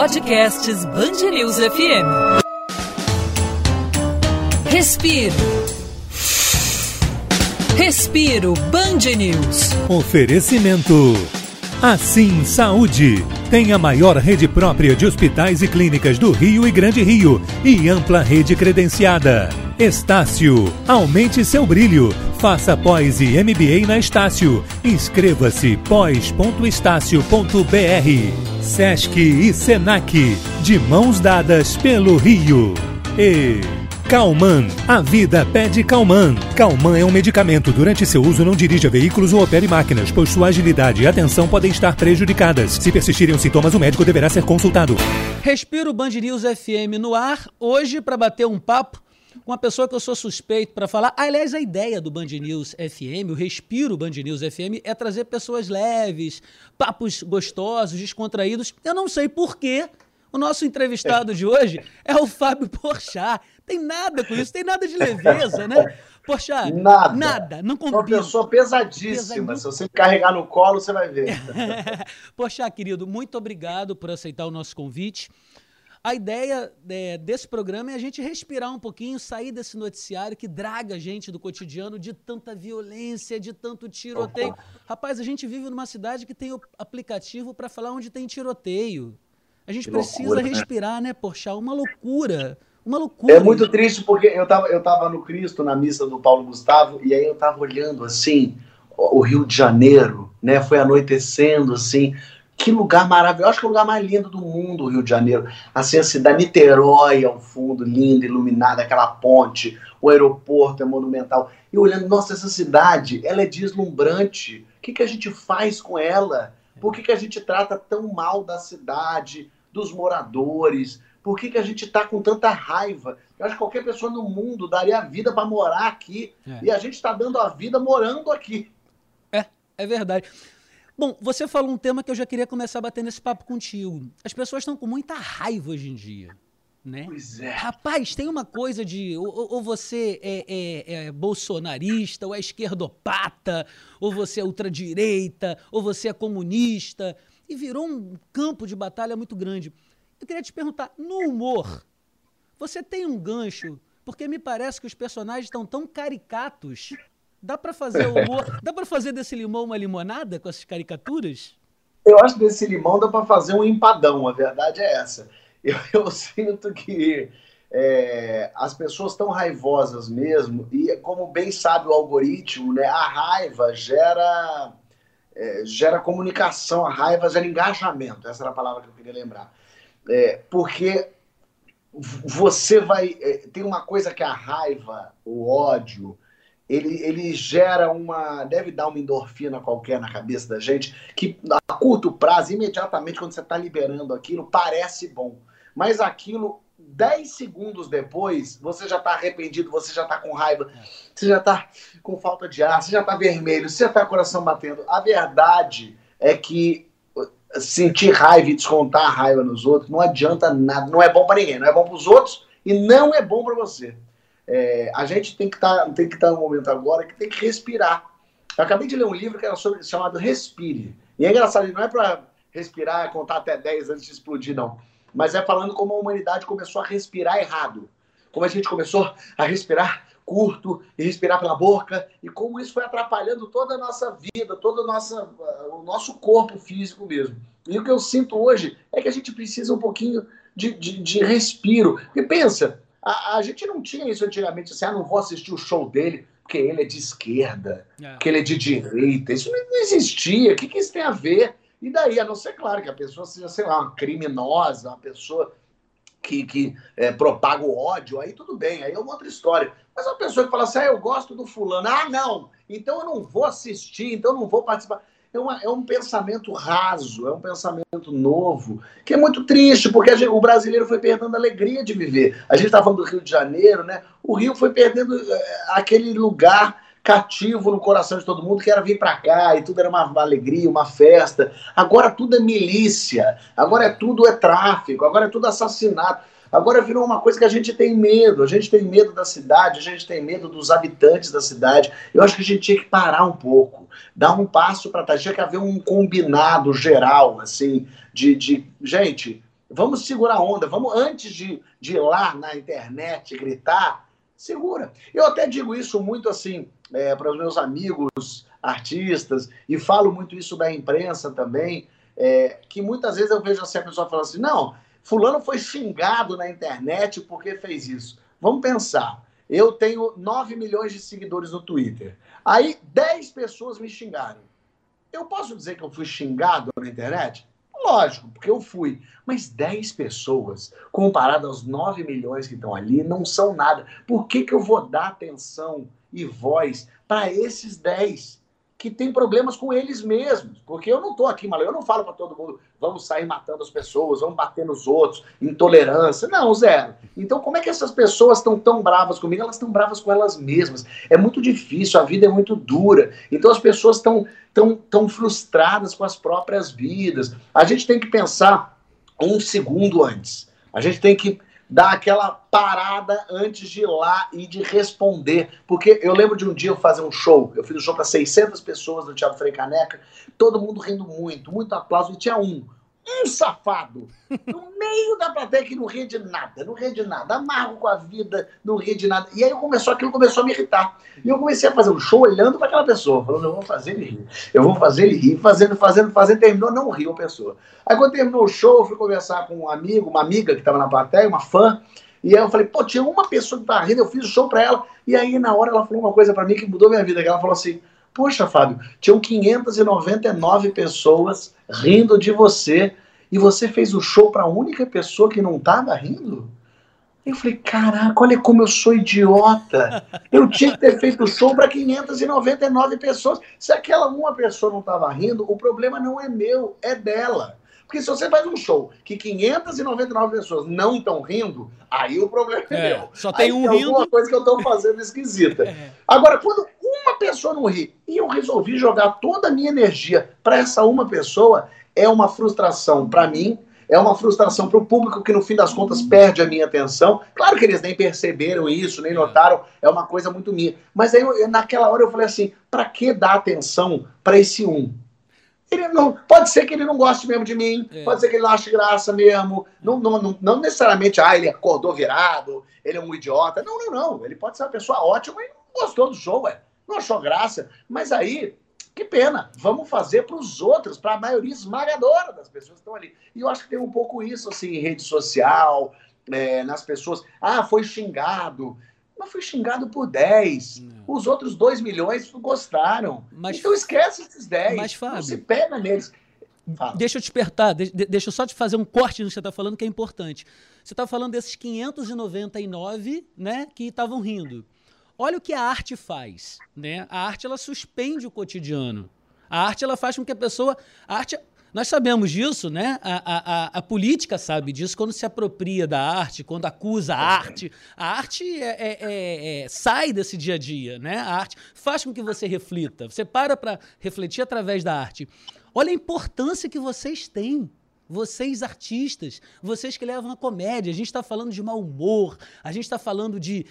Podcasts Band News FM. Respiro. Respiro Band News. Oferecimento. Assim Saúde. Tem a maior rede própria de hospitais e clínicas do Rio e Grande Rio e ampla rede credenciada. Estácio. Aumente seu brilho. Faça pós e MBA na Estácio. Inscreva-se pós.estácio.br. Sesc e Senac. De mãos dadas pelo Rio. E Calman. A vida pede Calman. Calman é um medicamento. Durante seu uso, não dirija veículos ou opere máquinas, pois sua agilidade e atenção podem estar prejudicadas. Se persistirem os sintomas, o médico deverá ser consultado. Respiro Band News FM no ar, hoje para bater um papo uma pessoa que eu sou suspeito para falar. Aliás, a ideia do Band News FM, o Respiro Band News FM, é trazer pessoas leves, papos gostosos, descontraídos. Eu não sei porquê. O nosso entrevistado de hoje é o Fábio Porchat. Tem nada com isso, tem nada de leveza, né? Porchat, nada. Nada, não combina. Uma pessoa pesadíssima. Se você carregar no colo, você vai ver. Porchat, querido, muito obrigado por aceitar o nosso convite. A ideia é, desse programa é a gente respirar um pouquinho, sair desse noticiário que draga a gente do cotidiano de tanta violência, de tanto tiroteio. Rapaz, a gente vive numa cidade que tem o aplicativo para falar onde tem tiroteio. A gente que precisa loucura, né? respirar, né, né Porchat? Uma loucura. Uma loucura. É muito triste porque eu tava, eu tava no Cristo, na missa do Paulo Gustavo, e aí eu tava olhando assim, o Rio de Janeiro, né? Foi anoitecendo, assim, que lugar maravilhoso. Acho que é o lugar mais lindo do mundo, o Rio de Janeiro. Assim, a cidade Niterói ao fundo, linda, iluminada, aquela ponte, o aeroporto é monumental. E olhando, nossa, essa cidade, ela é deslumbrante. O que, que a gente faz com ela? Por que, que a gente trata tão mal da cidade, dos moradores? Por que, que a gente está com tanta raiva? Eu acho que qualquer pessoa no mundo daria a vida para morar aqui. É. E a gente está dando a vida morando aqui. É, é verdade. Bom, você falou um tema que eu já queria começar a bater nesse papo contigo. As pessoas estão com muita raiva hoje em dia. Né? Pois é. Rapaz, tem uma coisa de ou, ou você é, é, é, bolsonarista, ou é esquerdopata, ou você é ultradireita, ou você é comunista, e virou um campo de batalha muito grande. Eu queria te perguntar, no humor, você tem um gancho? Porque me parece que os personagens estão tão caricatos Dá para fazer humor, dá para fazer desse limão uma limonada com essas caricaturas? Eu acho que desse limão dá para fazer um empadão, a verdade é essa. Eu, eu sinto que é, as pessoas estão raivosas mesmo, e como bem sabe o algoritmo, né, a raiva gera, é, gera comunicação, a raiva gera engajamento, essa era a palavra que eu queria lembrar. É, porque você vai. É, tem uma coisa que é a raiva, o ódio, ele, ele gera uma. deve dar uma endorfina qualquer na cabeça da gente, que a curto prazo, imediatamente, quando você está liberando aquilo, parece bom. Mas aquilo, 10 segundos depois, você já está arrependido, você já está com raiva, você já está com falta de ar, você já está vermelho, você já está coração batendo. A verdade é que sentir raiva e descontar a raiva nos outros não adianta nada, não é bom para ninguém, não é bom para os outros e não é bom para você. É, a gente tem que tá, estar tá no momento agora que tem que respirar. Eu acabei de ler um livro que era sobre, chamado Respire. E é engraçado, não é para respirar, contar até 10 antes de explodir, não. Mas é falando como a humanidade começou a respirar errado. Como a gente começou a respirar curto e respirar pela boca, e como isso foi atrapalhando toda a nossa vida, todo o nosso, o nosso corpo físico mesmo. E o que eu sinto hoje é que a gente precisa um pouquinho de, de, de respiro. Porque pensa, a, a, gente não tinha isso antigamente, assim, ah, não vou assistir o show dele porque ele é de esquerda, é. porque ele é de direita. Isso não existia. O que, que isso tem a ver? E daí, a não ser, claro, que a pessoa seja, sei lá, uma criminosa, uma pessoa que, que é, propaga o ódio, aí tudo bem, aí é uma outra história. Mas uma pessoa que fala assim, ah, eu gosto do fulano, ah, não, então eu não vou assistir, então eu não vou participar é, uma, é um pensamento raso, é um pensamento novo, que é muito triste, porque gente, o brasileiro foi perdendo a alegria de viver. A gente está falando do Rio de Janeiro, né? O Rio foi perdendo é, aquele lugar cativo no coração de todo mundo, que era vir para cá e tudo era uma alegria, uma festa. Agora tudo é milícia, agora é tudo é tráfico, agora é tudo assassinato. Agora virou uma coisa que a gente tem medo. A gente tem medo da cidade, a gente tem medo dos habitantes da cidade. Eu acho que a gente tinha que parar um pouco, dar um passo para trás. Tinha que haver um combinado geral, assim, de, de gente. Vamos segurar a onda. Vamos, antes de, de ir lá na internet gritar, segura. Eu até digo isso muito assim é, para os meus amigos artistas, e falo muito isso da imprensa também, é, que muitas vezes eu vejo assim, a pessoa falando assim, não, fulano foi xingado na internet porque fez isso. Vamos pensar, eu tenho 9 milhões de seguidores no Twitter, aí 10 pessoas me xingaram. Eu posso dizer que eu fui xingado na internet? Lógico, porque eu fui. Mas 10 pessoas, comparado aos 9 milhões que estão ali, não são nada. Por que, que eu vou dar atenção e voz para esses 10? Que tem problemas com eles mesmos. Porque eu não estou aqui, mas eu não falo para todo mundo, vamos sair matando as pessoas, vamos bater nos outros, intolerância. Não, zero. Então, como é que essas pessoas estão tão bravas comigo? Elas estão bravas com elas mesmas. É muito difícil, a vida é muito dura. Então, as pessoas estão tão, tão frustradas com as próprias vidas. A gente tem que pensar um segundo antes. A gente tem que dar aquela parada antes de ir lá e de responder. Porque eu lembro de um dia eu fazer um show, eu fiz um show para 600 pessoas no Teatro Frei Caneca, todo mundo rindo muito, muito aplauso, e tinha um um safado no meio da plateia que não ria de nada, não ria de nada, amargo com a vida, não ria de nada. E aí começou aquilo começou a me irritar. E eu comecei a fazer um show olhando para aquela pessoa, falando, eu vou fazer ele rir, eu vou fazer ele rir, fazendo, fazendo, fazendo, terminou, não riu a pessoa. Aí quando terminou o show, eu fui conversar com um amigo, uma amiga que estava na plateia, uma fã, e aí eu falei, pô, tinha uma pessoa que tava rindo, eu fiz o show para ela, e aí na hora ela falou uma coisa para mim que mudou minha vida, que ela falou assim, poxa, Fábio, tinham 599 pessoas rindo de você, e você fez o show para a única pessoa que não estava rindo? Eu falei, caraca, olha como eu sou idiota. Eu tinha que ter feito o show para 599 pessoas. Se aquela uma pessoa não estava rindo, o problema não é meu, é dela. Porque se você faz um show que 599 pessoas não estão rindo, aí o problema é, é meu. Só tem aí um tem rindo. alguma coisa que eu estou fazendo esquisita. É. Agora, quando uma pessoa não ri e eu resolvi jogar toda a minha energia para essa uma pessoa, é uma frustração para mim, é uma frustração para o público que no fim das contas perde a minha atenção. Claro que eles nem perceberam isso, nem notaram, é uma coisa muito minha. Mas aí eu, naquela hora eu falei assim: para que dar atenção para esse um? Ele não, pode ser que ele não goste mesmo de mim, é. pode ser que ele não ache graça mesmo. Não, não, não, não, necessariamente, ah, ele acordou virado, ele é um idiota. Não, não, não. Ele pode ser uma pessoa ótima e não gostou do show, ué. Não achou graça. Mas aí que pena, vamos fazer para os outros, para a maioria esmagadora das pessoas que estão ali. E eu acho que tem um pouco isso assim, em rede social, é, nas pessoas. Ah, foi xingado. Mas foi xingado por 10. Não. Os outros 2 milhões gostaram. Mas, então esquece esses 10. Mas, Fábio, não se pega neles. Fala. Deixa eu despertar, deixa, deixa eu só te fazer um corte no que você está falando, que é importante. Você está falando desses 599 né, que estavam rindo. Olha o que a arte faz, né? A arte ela suspende o cotidiano. A arte ela faz com que a pessoa, a arte, nós sabemos disso, né? A, a, a, política sabe disso quando se apropria da arte, quando acusa a arte. A arte é, é, é, é sai desse dia a dia, né? A arte faz com que você reflita. Você para para refletir através da arte. Olha a importância que vocês têm vocês artistas, vocês que levam a comédia, a gente está falando de mau humor, a gente está falando de,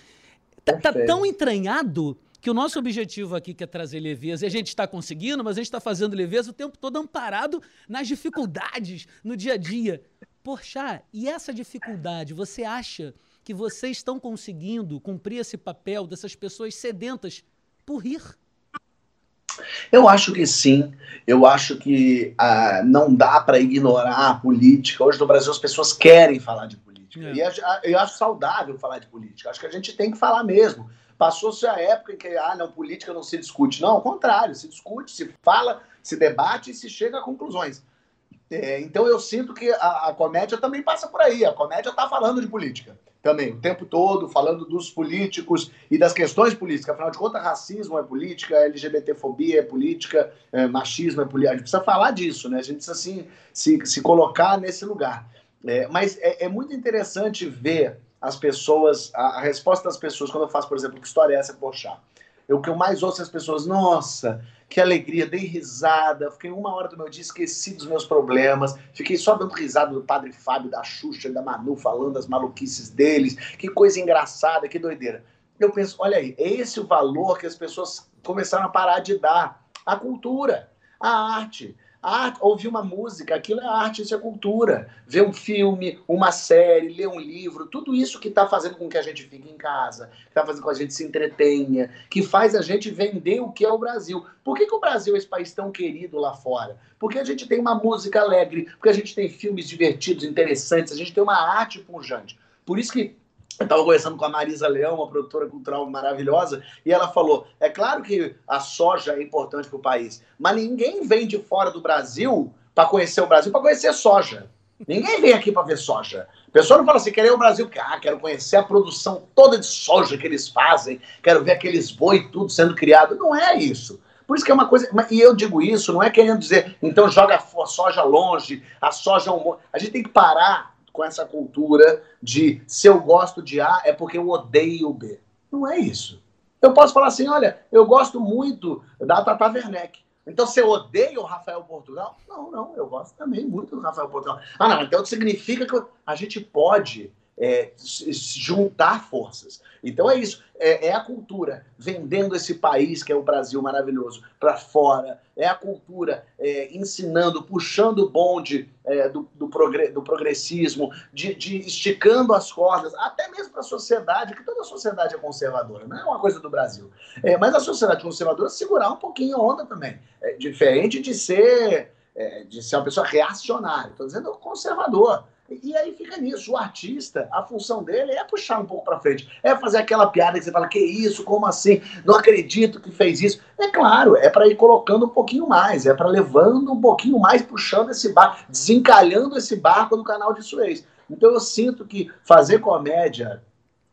Tá, tá tão entranhado que o nosso objetivo aqui que é trazer leveza, e a gente está conseguindo, mas a gente está fazendo leveza o tempo todo amparado nas dificuldades no dia a dia. Poxa, e essa dificuldade, você acha que vocês estão conseguindo cumprir esse papel dessas pessoas sedentas por rir? Eu acho que sim. Eu acho que ah, não dá para ignorar a política. Hoje no Brasil as pessoas querem falar de política política. É. E eu acho saudável falar de política. Acho que a gente tem que falar mesmo. Passou-se a época em que, ah, não, política não se discute. Não, ao contrário, se discute, se fala, se debate e se chega a conclusões. É, então eu sinto que a, a, comédia também passa por aí. A comédia está falando de política também, o tempo todo, falando dos políticos e das questões políticas. Afinal de contas, racismo é política, LGBTfobia é política, é, machismo é política. A gente precisa falar disso, né? A gente precisa assim, se, se colocar nesse lugar. É, mas é, é, muito interessante ver as pessoas, a, a, resposta das pessoas, quando eu faço, por exemplo, que história é essa, Poxa, O que eu mais ouço é as pessoas, nossa, que alegria, dei risada, fiquei uma hora do meu dia, esqueci dos meus problemas, fiquei só dando risada do Padre Fábio, da Xuxa, da Manu, falando das maluquices deles, que coisa engraçada, que doideira. Eu penso, olha aí, é esse o valor que as pessoas começaram a parar de dar à cultura, à arte, Arte, ouvir uma música, aquilo é arte, isso é cultura. Ver um filme, uma série, ler um livro, tudo isso que está fazendo com que a gente fique em casa, que está fazendo com que a gente se entretenha, que faz a gente vender o que é o Brasil. Por que, que o Brasil é esse país tão querido lá fora? Porque a gente tem uma música alegre, porque a gente tem filmes divertidos, interessantes, a gente tem uma arte pungente. Por isso que eu estava conversando com a Marisa Leão, uma produtora cultural maravilhosa, e ela falou: é claro que a soja é importante para o país, mas ninguém vem de fora do Brasil para conhecer o Brasil para conhecer soja. Ninguém vem aqui para ver soja. A pessoa não fala assim, querer o Brasil, ah, quero conhecer a produção toda de soja que eles fazem, quero ver aqueles boi tudo sendo criado. Não é isso. Por isso que é uma coisa. E eu digo isso, não é querendo dizer, então joga a soja longe, a soja é um. A gente tem que parar com essa cultura de se eu gosto de A é porque eu odeio B. Não é isso. Eu posso falar assim, olha, eu gosto muito da Tata Werneck. Então você odeia o Rafael Portugal? Não, não, eu gosto também muito do Rafael Portugal. Ah, não, então significa que a gente pode é, juntar forças. Então é isso, é, é, a cultura vendendo esse país que é o Brasil maravilhoso para fora, é a cultura é, ensinando, puxando o bonde é, do, do, progre, do, progressismo, de, de, esticando as cordas, até mesmo para a sociedade, que toda sociedade é conservadora, não é uma coisa do Brasil. É, mas a sociedade conservadora segurar um pouquinho a onda também, é diferente de ser, de ser uma pessoa reacionária, estou dizendo conservador. E aí fica nisso. O artista, a função dele é puxar um pouco para frente. É fazer aquela piada que você fala, que isso, como assim? Não acredito que fez isso. É claro, é para ir colocando um pouquinho mais, é para levando um pouquinho mais, puxando esse barco, desencalhando esse barco no canal de Suez. Então eu sinto que fazer comédia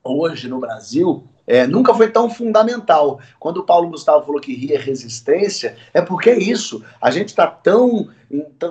hoje no Brasil é, nunca foi tão fundamental. Quando o Paulo Gustavo falou que rir é resistência, é porque é isso. A gente está tão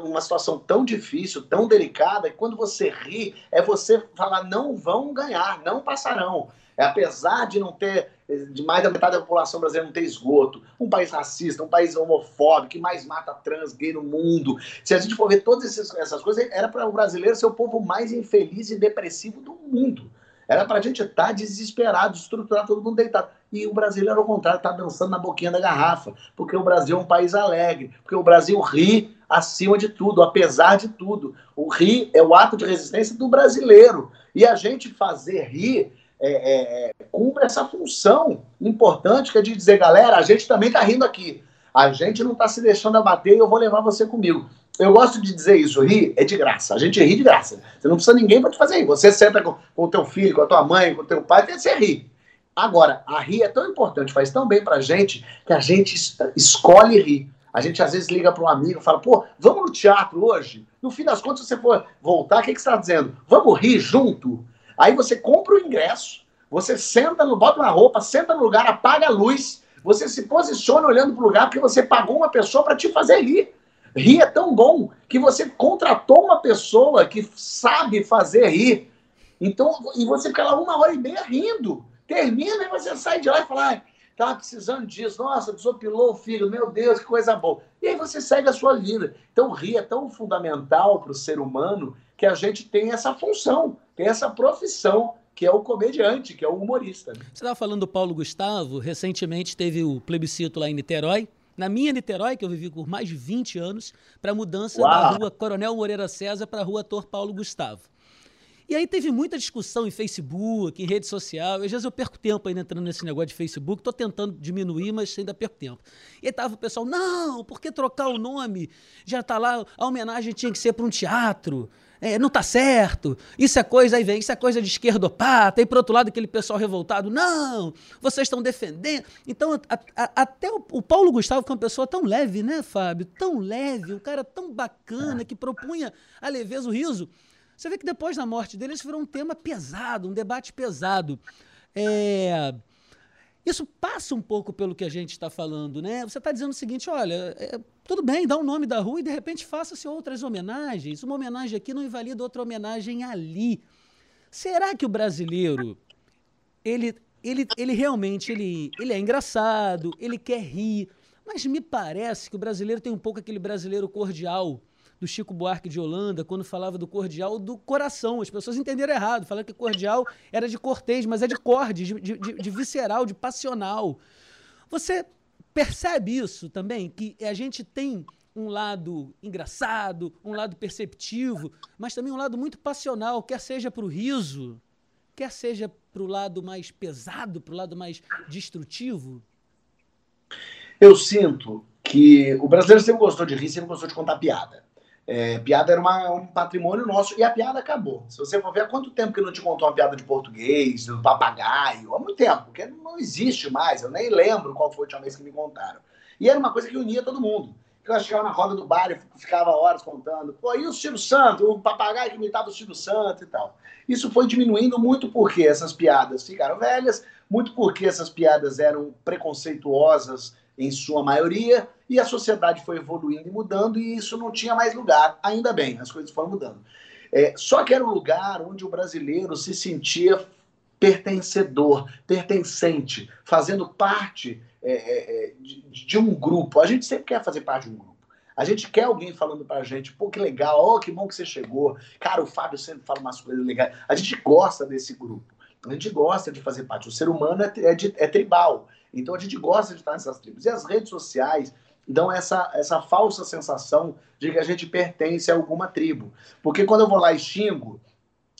uma situação tão difícil, tão delicada, que quando você ri, é você falar: não vão ganhar, não passarão. É, apesar de não ter, de mais da metade da população brasileira não ter esgoto, um país racista, um país homofóbico, que mais mata trans, gay no mundo. Se a gente for ver todas essas coisas, era para o brasileiro ser o povo mais infeliz e depressivo do mundo. Era para a gente estar tá desesperado, estruturar todo mundo deitado. E o brasileiro, ao contrário, está dançando na boquinha da garrafa, porque o Brasil é um país alegre, porque o Brasil ri acima de tudo, apesar de tudo. O rir é o ato de resistência do brasileiro. E a gente fazer rir é, é, é cumpre essa função importante que é de dizer, galera, a gente também está rindo aqui. A gente não está se deixando abater e eu vou levar você comigo. Eu gosto de dizer isso, rir é de graça. A gente ri de graça. Você não precisa ninguém para te fazer rir. Você senta com, com o teu filho, com a tua mãe, com o teu pai, você ri. Agora, a rir é tão importante, faz tão bem pra gente, que a gente escolhe rir. A gente às vezes liga para um amigo e fala, pô, vamos no teatro hoje? No fim das contas, se você for voltar, o que, que você está dizendo? Vamos rir junto? Aí você compra o ingresso, você senta, no, bota uma roupa, senta no lugar, apaga a luz, você se posiciona olhando para o lugar porque você pagou uma pessoa para te fazer rir. Rir é tão bom que você contratou uma pessoa que sabe fazer rir. Então, e você fica lá uma hora e meia rindo. Termina e você sai de lá e fala, ah, precisando disso, nossa, desopilou o filho, meu Deus, que coisa boa. E aí você segue a sua vida. Então, rir é tão fundamental para o ser humano que a gente tem essa função, tem essa profissão que é o comediante, que é o humorista. Você estava falando do Paulo Gustavo, recentemente teve o plebiscito lá em Niterói, na minha Niterói, que eu vivi por mais de 20 anos, para a mudança Uau. da rua Coronel Moreira César para a rua Ator Paulo Gustavo. E aí teve muita discussão em Facebook, em rede social. Às vezes eu perco tempo ainda entrando nesse negócio de Facebook. Estou tentando diminuir, mas ainda perco tempo. E aí tava o pessoal, não, por que trocar o nome? Já está lá, a homenagem tinha que ser para um teatro é, não está certo, isso é coisa, aí vem, isso é coisa de esquerdopata, e por outro lado aquele pessoal revoltado, não, vocês estão defendendo. Então, a, a, até o, o, Paulo Gustavo, que é uma pessoa tão leve, né, Fábio? Tão leve, um cara tão bacana, que propunha a leveza, o riso. Você vê que depois da morte dele, isso virou um tema pesado, um debate pesado. É... Isso passa um pouco pelo que a gente está falando, né? Você está dizendo o seguinte: olha, é, tudo bem, dá o um nome da rua e de repente faça-se outras homenagens. Uma homenagem aqui não invalida outra homenagem ali. Será que o brasileiro, ele, ele, ele realmente ele, ele é engraçado, ele quer rir, mas me parece que o brasileiro tem um pouco aquele brasileiro cordial do Chico Buarque de Holanda, quando falava do cordial do coração. As pessoas entenderam errado, falaram que cordial era de cortês, mas é de corde, de, de, de visceral, de passional. Você percebe isso também? Que a gente tem um lado engraçado, um lado perceptivo, mas também um lado muito passional, quer seja para o riso, quer seja para o lado mais pesado, para o lado mais destrutivo? Eu sinto que o brasileiro sempre gostou de rir, sempre gostou de contar piada. É, piada era uma, um patrimônio nosso e a piada acabou. Se você for ver há quanto tempo que não te contou uma piada de português, do papagaio, há muito tempo, porque não existe mais. Eu nem lembro qual foi a última vez que me contaram. E era uma coisa que unia todo mundo. Eu chegava na roda do bar e ficava horas contando. Pô, e o Silvio Santo? O papagaio que imitava o Silvio Santo e tal. Isso foi diminuindo muito porque essas piadas ficaram velhas, muito porque essas piadas eram preconceituosas em sua maioria, e a sociedade foi evoluindo e mudando, e isso não tinha mais lugar. Ainda bem, as coisas foram mudando. É, só que era um lugar onde o brasileiro se sentia pertencedor, pertencente, fazendo parte é, é, é de, de, um grupo. A gente sempre quer fazer parte de um grupo. A gente quer alguém falando pra gente, pô, que legal, oh, que bom que você chegou. Cara, o Fábio sempre fala umas coisas legais. A gente gosta desse grupo. A gente gosta de fazer parte. O ser humano é, é, de, é tribal. Então a gente gosta de estar nessas tribos. E as redes sociais dão essa, essa falsa sensação de que a gente pertence a alguma tribo. Porque quando eu vou lá e xingo,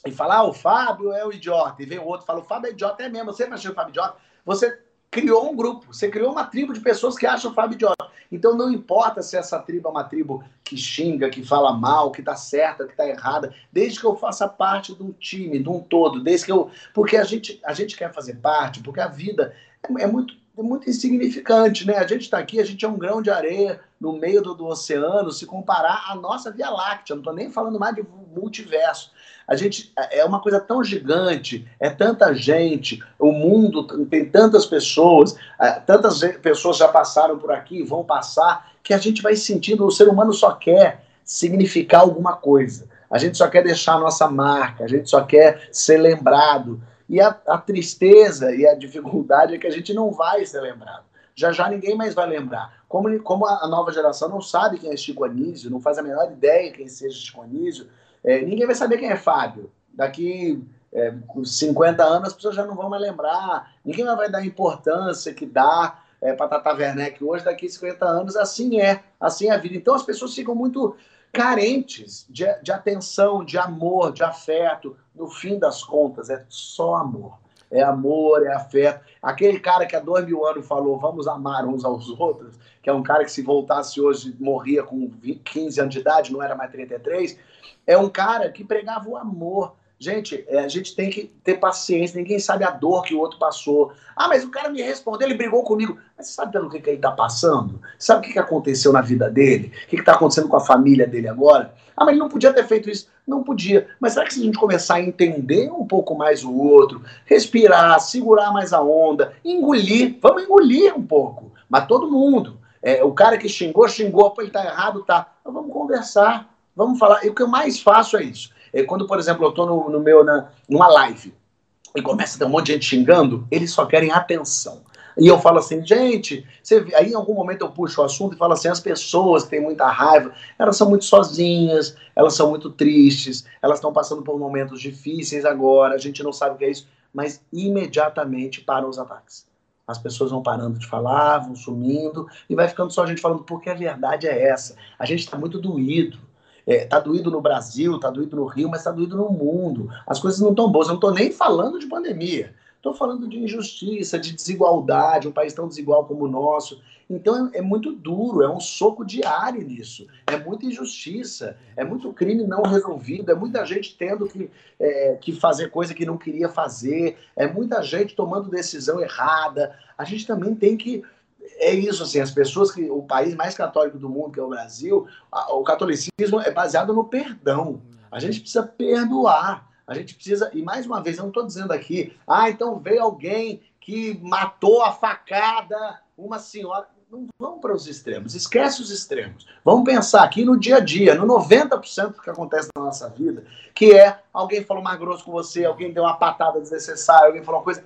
e falar, ah, o Fábio é o idiota, e vem o outro fala, o Fábio é idiota, é mesmo, você achou o Fábio idiota, você criou um grupo, você criou uma tribo de pessoas que acham o Fábio idiota. Então não importa se essa tribo é uma tribo que xinga, que fala mal, que tá certa, que tá errada, desde que eu faça parte de um time, de um todo, desde que eu. Porque a gente, a gente quer fazer parte, porque a vida é, é muito muito insignificante, né? A gente está aqui, a gente é um grão de areia no meio do, do oceano, se comparar à nossa Via Láctea, não estou nem falando mais de multiverso. A gente é uma coisa tão gigante, é tanta gente, o mundo tem tantas pessoas, é, tantas pessoas já passaram por aqui, vão passar, que a gente vai sentindo, o ser humano só quer significar alguma coisa. A gente só quer deixar a nossa marca, a gente só quer ser lembrado. E a, a tristeza e a dificuldade é que a gente não vai ser lembrado. Já já ninguém mais vai lembrar. Como, como a, nova geração não sabe quem é Chico Anísio, não faz a menor ideia quem seja Chico Anísio, é, ninguém vai saber quem é Fábio. Daqui é, 50 anos as pessoas já não vão mais lembrar. Ninguém vai dar a importância que dá é, para Tata Werneck hoje, daqui 50 anos, assim é, assim é a vida. Então as pessoas ficam muito carentes de, de atenção, de amor, de afeto. No fim das contas, é só amor. É amor, é afeto. Aquele cara que há dois mil anos falou vamos amar uns aos outros, que é um cara que se voltasse hoje morria com 15 anos de idade, não era mais 33, é um cara que pregava o amor Gente, é, a gente tem que ter paciência, ninguém sabe a dor que o outro passou. Ah, mas o cara me respondeu, ele brigou comigo. Mas você sabe pelo que, que ele está passando? Sabe o que, que aconteceu na vida dele? O que está acontecendo com a família dele agora? Ah, mas ele não podia ter feito isso. Não podia. Mas será que se a gente começar a entender um pouco mais o outro, respirar, segurar mais a onda, engolir, vamos engolir um pouco. Mas todo mundo. É, o cara que xingou, xingou, ele tá errado, tá. Mas vamos conversar, vamos falar. E o que eu mais faço é isso quando, por exemplo, eu estou no, no, meu, na, numa live e começa a ter um monte de gente xingando, eles só querem atenção. E eu falo assim, gente, aí em algum momento eu puxo o assunto e falo assim, as pessoas que têm muita raiva, elas são muito sozinhas, elas são muito tristes, elas estão passando por momentos difíceis agora, a gente não sabe o que é isso, mas imediatamente param os ataques. As pessoas vão parando de falar, vão sumindo, e vai ficando só a gente falando, porque a verdade é essa. A gente está muito doído. É, tá doído no Brasil, tá doído no Rio, mas tá doído no mundo. As coisas não estão boas. Eu não estou nem falando de pandemia. Estou falando de injustiça, de desigualdade, um país tão desigual como o nosso. Então é, é, muito duro, é um soco diário nisso. É muita injustiça, é muito crime não resolvido, é muita gente tendo que, é, que fazer coisa que não queria fazer, é muita gente tomando decisão errada. A gente também tem que é isso, assim, as pessoas que. O país mais católico do mundo, que é o Brasil, a, o catolicismo é baseado no perdão. A gente precisa perdoar. A gente precisa. E mais uma vez, eu não estou dizendo aqui, ah, então veio alguém que matou a facada uma senhora. Não vamos para os extremos, esquece os extremos. Vamos pensar aqui no dia a dia, no 90% do que acontece na nossa vida, que é alguém falou mais grosso com você, alguém deu uma patada desnecessária, alguém falou uma coisa.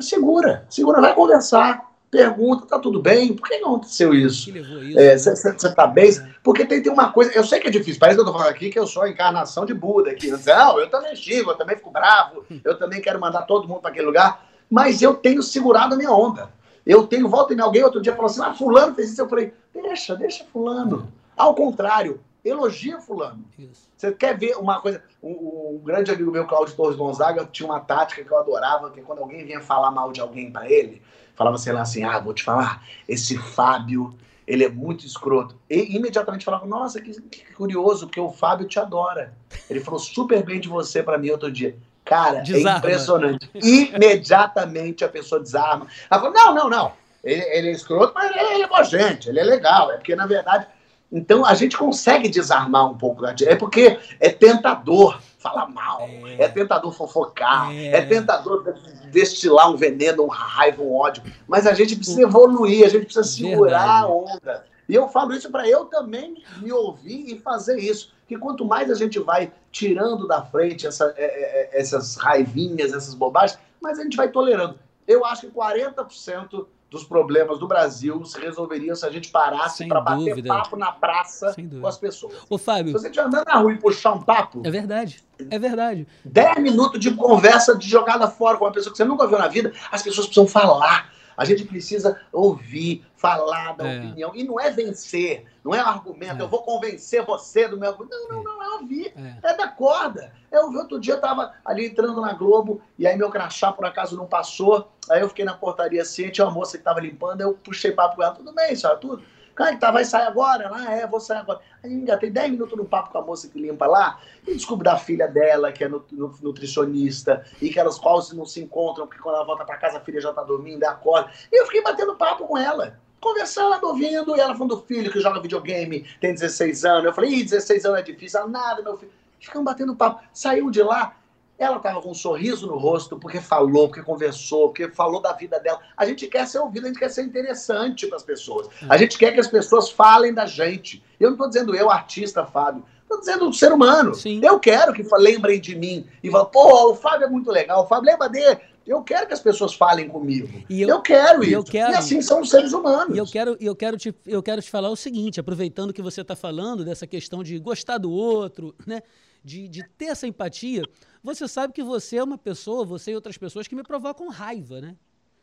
Segura, segura, vai conversar pergunta, tá tudo bem? Por que aconteceu isso? Você é, tá bem? Porque tem, tem uma coisa, eu sei que é difícil, parece que eu tô falando aqui que eu sou a encarnação de Buda aqui. Não, eu também xingo, eu também fico bravo, eu também quero mandar todo mundo para aquele lugar, mas eu tenho segurado a minha onda. Eu tenho, volta em alguém outro dia falou assim, ah, fulano fez isso, eu falei, deixa, deixa fulano. Ao contrário, elogia fulano. Isso. Você quer ver uma coisa? Um, um, grande amigo meu, Claudio Torres Gonzaga, tinha uma tática que eu adorava, que quando alguém vinha falar mal de alguém para ele, falava, sei lá, assim, ah, vou te falar, esse Fábio, ele é muito escroto. E imediatamente falava, nossa, que, que curioso, porque o Fábio te adora. Ele falou super bem de você para mim outro dia. Cara, é desarma. é impressionante. Imediatamente a pessoa desarma. Ela falou, não, não, não. Ele, ele é escroto, mas ele é bom gente, ele é legal. É porque, na verdade, então a gente consegue desarmar um pouco da É porque é tentador falar mal, é, é tentador fofocar, é. é. tentador destilar um veneno, uma raiva, um ódio. Mas a gente precisa evoluir, a gente precisa segurar Verdade. a onda. E eu falo isso para eu também me ouvir e fazer isso. Que quanto mais a gente vai tirando da frente essa, é, é, é essas raivinhas, essas bobagens, mais a gente vai tolerando. Eu acho que 40% dos problemas do Brasil se resolveriam se a gente parasse para bater papo na praça com as pessoas. Ô, Fábio. Se você estiver andando na rua e puxar um papo. É verdade. É verdade. 10 minutos de conversa de jogada fora com uma pessoa que você nunca viu na vida, as pessoas precisam falar. A gente precisa ouvir, falar da é. opinião. E não é vencer, não é argumento, é. eu vou convencer você do meu. Não, não, não, é ouvir. É, é da corda. Eu outro dia, eu tava ali entrando na Globo, e aí meu crachá por acaso não passou. Aí eu fiquei na portaria assim, tinha uma moça que tava limpando, eu puxei papo com ela, tudo bem, senhora, tudo. Cara, tá, vai sair agora? Ela, ah, é, vou sair agora. Aí engatei 10 minutos no papo com a moça que limpa lá, e descubro da filha dela, que é nutricionista, e que elas quase não se encontram, porque quando ela volta para casa a filha já tá dormindo, acorda. E eu fiquei batendo papo com ela conversando, ouvindo, e ela falando do filho que joga videogame, tem 16 anos. Eu falei, ih, 16 anos é difícil. Ela, nada, meu filho. Ficamos batendo papo. Saiu de lá, ela estava com um sorriso no rosto, porque falou, porque conversou, porque falou da vida dela. A gente quer ser ouvido, a gente quer ser interessante para as pessoas. A gente quer que as pessoas falem da gente. Eu não estou dizendo eu, artista, Fábio. Estou dizendo ser humano. Sim. Eu quero que lembrem de mim e falem, pô, o Fábio é muito legal, o Fábio lembra dele. Eu quero que as pessoas falem comigo. Eu, eu quero isso. Eu quero, e assim são os seres humanos. E eu quero, eu, quero te, eu quero te falar o seguinte, aproveitando que você está falando dessa questão de gostar do outro, né? De, de ter essa empatia, você sabe que você é uma pessoa, você e outras pessoas que me provocam raiva, né?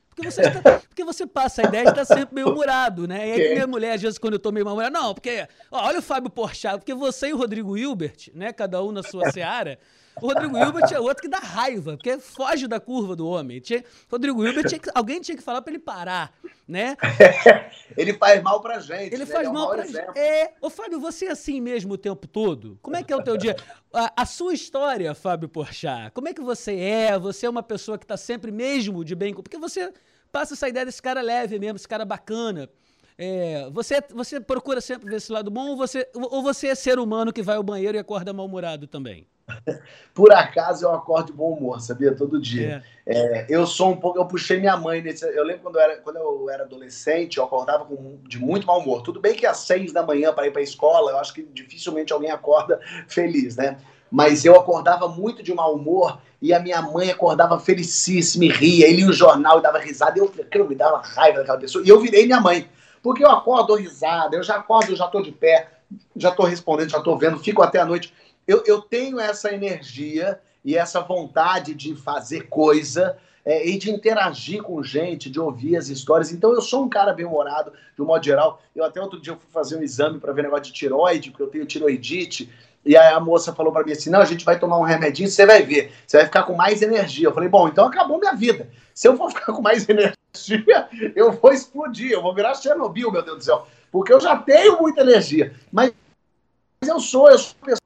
Porque você, está, porque você passa a ideia de estar sempre meio humorado, né? E aí minha mulher, às vezes, quando eu tô meio mal não, porque, ó, olha o Fábio Porchat, porque você e o Rodrigo Hilbert, né, cada um na sua seara, o Rodrigo Hilbert é outro que dá raiva, porque foge da curva do homem. Tinha, Rodrigo Hilbert, tinha que, alguém tinha que falar para ele parar, né? ele faz mal pra gente. Ele né? faz ele mal é um pra gente. É. Ô, Fábio, você é assim mesmo o tempo todo? Como é que é o teu dia? A, a, sua história, Fábio Porchat, como é que você é? Você é uma pessoa que tá sempre mesmo de bem... Porque você passa essa ideia desse cara leve mesmo, esse cara bacana. É, você, você procura sempre ver esse lado bom ou você, ou você é ser humano que vai ao banheiro e acorda mal-humorado também? Por acaso eu acordo de bom humor, sabia? Todo dia. É. É, eu sou um pouco. Eu puxei minha mãe nesse. Eu lembro quando eu era, quando eu era adolescente, eu acordava com, de muito mau humor. Tudo bem que às seis da manhã para ir para a escola, eu acho que dificilmente alguém acorda feliz, né? Mas eu acordava muito de mau humor e a minha mãe acordava felicíssima e ria. Ele lia o jornal e dava risada. E eu, aquilo me dava raiva daquela pessoa. E eu virei minha mãe. Porque eu acordo, risada, eu já acordo, eu já estou de pé, já estou respondendo, já estou vendo, fico até a noite eu, eu tenho essa energia e essa vontade de fazer coisa é, e de interagir com gente, de ouvir as histórias. Então eu sou um cara bem-humorado, de um modo geral. Eu até outro dia fui fazer um exame para ver negócio de tiroide, porque eu tenho tiroidite. E aí a moça falou para mim assim: não, a gente vai tomar um remedinho, você vai ver, você vai ficar com mais energia. Eu falei: bom, então acabou minha vida. Se eu for ficar com mais energia, eu vou explodir, eu vou virar Chernobyl, meu Deus do céu. Porque eu já tenho muita energia. Mas eu sou, eu sou pessoa.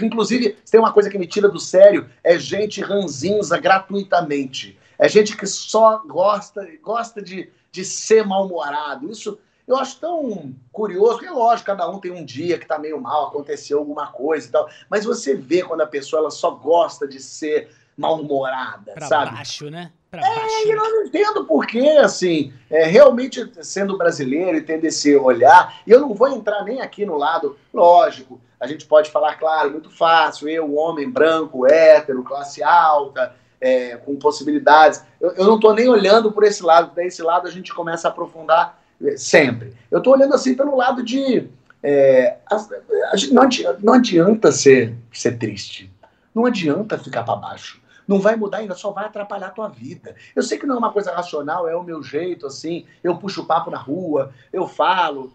Inclusive, tem uma coisa que me tira do sério: é gente ranzinza gratuitamente. É gente que só gosta, gosta de, de ser mal-humorado. Isso eu acho tão curioso, porque é lógico, cada um tem um dia que tá meio mal, aconteceu alguma coisa e tal. Mas você vê quando a pessoa ela só gosta de ser mal-humorada, sabe? Pra baixo, né? Pra é, baixo. eu não entendo porquê, assim, é, realmente sendo brasileiro e tendo esse olhar, e eu não vou entrar nem aqui no lado, lógico, a gente pode falar, claro, muito fácil, eu, homem branco, hétero, classe alta, é, com possibilidades. Eu, eu não estou nem olhando por esse lado, desse lado a gente começa a aprofundar é, sempre. Eu estou olhando assim pelo lado de. É, a, a, não, adianta, não adianta ser, ser triste. Não adianta ficar para baixo. Não vai mudar ainda, só vai atrapalhar a tua vida. Eu sei que não é uma coisa racional, é o meu jeito, assim, eu puxo papo na rua, eu falo,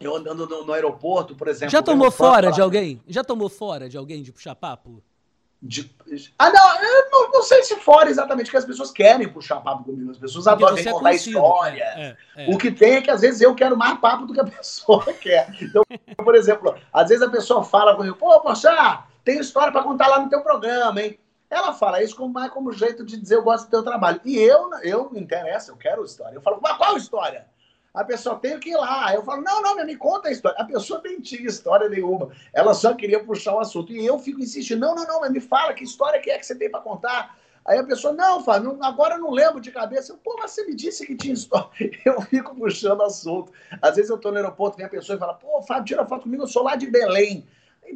eu andando no, no aeroporto, por exemplo. Já tomou fora de alguém? Já tomou fora de alguém de puxar papo? De... Ah, não, eu não, não, sei se fora exatamente, que as pessoas querem puxar papo comigo. As pessoas Porque adoram é contar história. É, é. O que tem é que às vezes eu quero mais papo do que a pessoa quer. Então, por exemplo, às vezes a pessoa fala comigo, pô, poxa, tem história para contar lá no teu programa, hein? Ela fala isso como, como jeito de dizer eu gosto do teu trabalho. E eu, eu me interessa, eu quero história. Eu falo, mas qual história? A pessoa tem que ir lá. Eu falo, não, não, me conta a história. A pessoa nem tinha história nenhuma. Ela só queria puxar o assunto. E eu fico insistindo, não, não, não, mas me fala que história que é que você tem para contar. Aí a pessoa, não, Fábio, agora eu não lembro de cabeça. Eu, Pô, mas você me disse que tinha história. Eu fico puxando assunto. Às vezes eu estou no aeroporto, vem a pessoa e fala, pô, Fábio, tira foto comigo, eu sou lá de Belém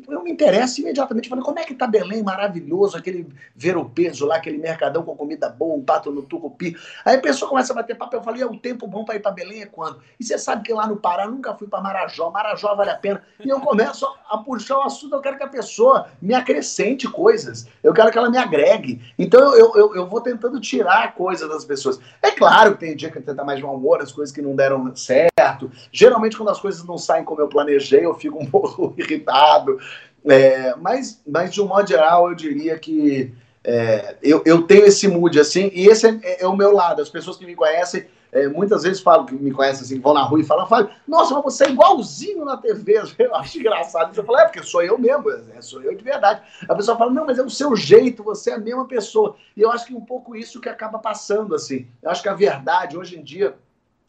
eu me interesso imediatamente. Falei, como é que tá Belém maravilhoso, aquele ver o peso lá, aquele mercadão com comida boa, um pato no tucupi. Aí a pessoa começa a bater papo. Eu falei, é o tempo bom para ir para Belém é quando? E você sabe que lá no Pará nunca fui para Marajó. Marajó vale a pena. E eu começo a puxar o assunto. Eu quero que a pessoa me acrescente coisas. Eu quero que ela me agregue. Então eu, eu, eu vou tentando tirar coisas das pessoas. É claro que tem dia que eu tento mais de mau humor, as coisas que não deram certo. Geralmente, quando as coisas não saem como eu planejei, eu fico um pouco irritado. É, mas, mas, de um modo geral, eu diria que é, eu, eu tenho esse mood assim, e esse é, é, o meu lado. As pessoas que me conhecem, é, muitas vezes falam que me conhecem assim, vão na rua e falam, falam nossa, mas você é igualzinho na TV. Eu acho engraçado. Eu falo, é, porque sou eu mesmo, é, sou eu de verdade. A pessoa fala, não, mas é o seu jeito, você é a mesma pessoa. E eu acho que um pouco isso que acaba passando, assim. Eu acho que a verdade, hoje em dia,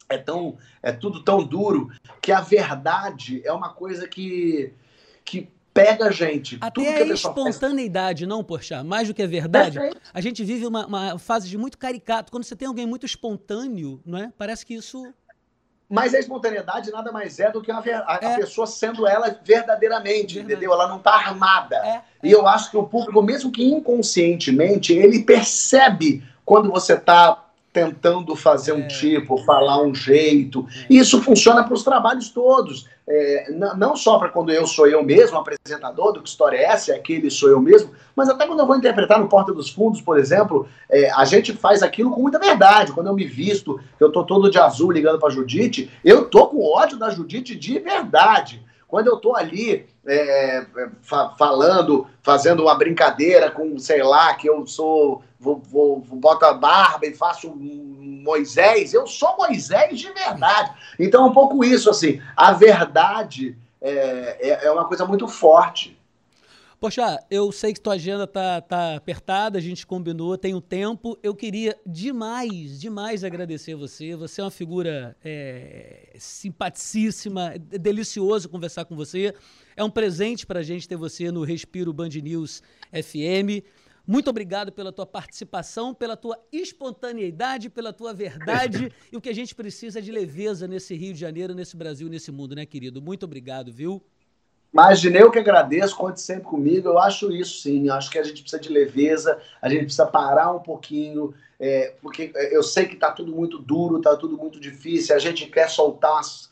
é tão é tudo tão duro que a verdade é uma coisa que que pega a gente. Até a, a espontaneidade, não, Porchat, mais do que a verdade. Perfeito. A gente vive uma, uma, fase de muito caricato. Quando você tem alguém muito espontâneo, não é? Parece que isso... Mas a espontaneidade nada mais é do que a, a, é. pessoa sendo ela verdadeiramente, Verdade. entendeu? Ela não está armada. É. E eu acho que o público, mesmo que inconscientemente, ele percebe quando você está tentando fazer um é. tipo, falar um jeito. E isso funciona para os trabalhos todos. É, não só para quando eu sou eu mesmo, apresentador do Que História é Essa, aquele sou eu mesmo, mas até quando eu vou interpretar no Porta dos Fundos, por exemplo, é, a gente faz aquilo com muita verdade. Quando eu me visto, eu tô todo de azul ligando para Judite, eu tô com ódio da Judite de verdade. Quando eu tô ali é, é, fa falando, fazendo uma brincadeira com, sei lá, que eu sou, vou, vou, boto a barba e faço Moisés, eu sou Moisés de verdade. Então é um pouco isso, assim, a verdade é, é, é uma coisa muito forte. Poxa, eu sei que tua agenda tá, tá apertada, a gente combinou, tem um tempo. Eu queria demais, demais agradecer você. Você é uma figura é, simpaticíssima, é delicioso conversar com você. É um presente para a gente ter você no Respiro Band News FM. Muito obrigado pela tua participação, pela tua espontaneidade, pela tua verdade e o que a gente precisa é de leveza nesse Rio de Janeiro, nesse Brasil, nesse mundo, né, querido? Muito obrigado, viu? Imaginei o que agradeço, conte sempre comigo. Eu acho isso sim. Eu acho que a gente precisa de leveza, a gente precisa parar um pouquinho, é, porque eu sei que está tudo muito duro, está tudo muito difícil. A gente quer soltar as,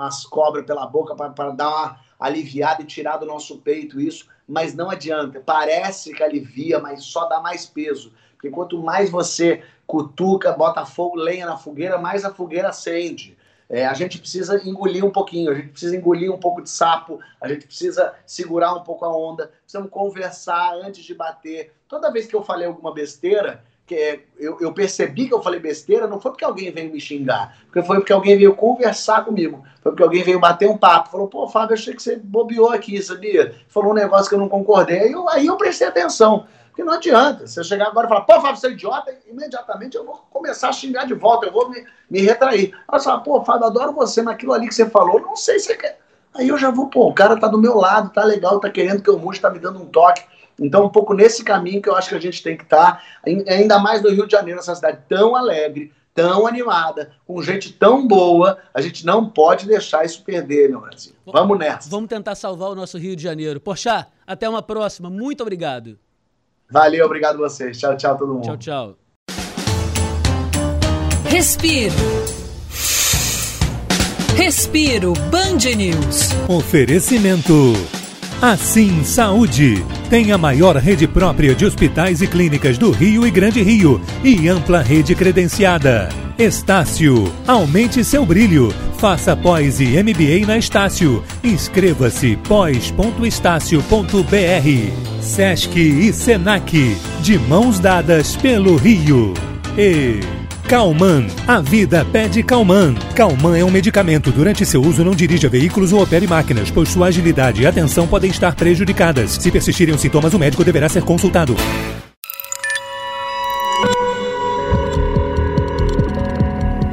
as cobras pela boca para dar uma aliviada e tirar do nosso peito isso, mas não adianta. Parece que alivia, mas só dá mais peso. Porque quanto mais você cutuca, bota fogo, lenha na fogueira, mais a fogueira acende. É, a gente precisa engolir um pouquinho, a gente precisa engolir um pouco de sapo, a gente precisa segurar um pouco a onda, precisamos conversar antes de bater. Toda vez que eu falei alguma besteira, que é, eu, eu, percebi que eu falei besteira, não foi porque alguém veio me xingar, porque foi porque alguém veio conversar comigo, foi porque alguém veio bater um papo, falou, pô, Fábio, achei que você bobeou aqui, sabia? Falou um negócio que eu não concordei, eu, aí eu prestei atenção. Porque não adianta. Você chegar agora e falar, pô, Fábio, você é idiota, imediatamente eu vou começar a xingar de volta, eu vou me, me retrair. Ela fala, pô, Fábio, adoro você, mas aquilo ali que você falou, não sei se você quer. Aí eu já vou, pô, o cara tá do meu lado, tá legal, tá querendo que eu mude, tá me dando um toque. Então, um pouco nesse caminho que eu acho que a gente tem que estar, tá, ainda mais no Rio de Janeiro, essa cidade tão alegre, tão animada, com gente tão boa, a gente não pode deixar isso perder, meu Brasil. Vamos nessa. Vamos tentar salvar o nosso Rio de Janeiro. Poxa, até uma próxima. Muito obrigado. Valeu, obrigado a vocês. Tchau, tchau, todo mundo. Tchau, tchau. Respiro. Respiro Band News. Oferecimento. Assim Saúde. Tem a maior rede própria de hospitais e clínicas do Rio e Grande Rio e ampla rede credenciada. Estácio. Aumente seu brilho. Faça pós e MBA na Estácio. Inscreva-se pós.estácio.br. Sesc e Senac. De mãos dadas pelo Rio. E Calman. A vida pede Calman. Calman é um medicamento. Durante seu uso, não dirija veículos ou opere máquinas, pois sua agilidade e atenção podem estar prejudicadas. Se persistirem os sintomas, o médico deverá ser consultado.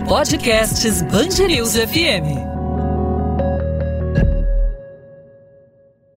Podcasts Bangerils FM.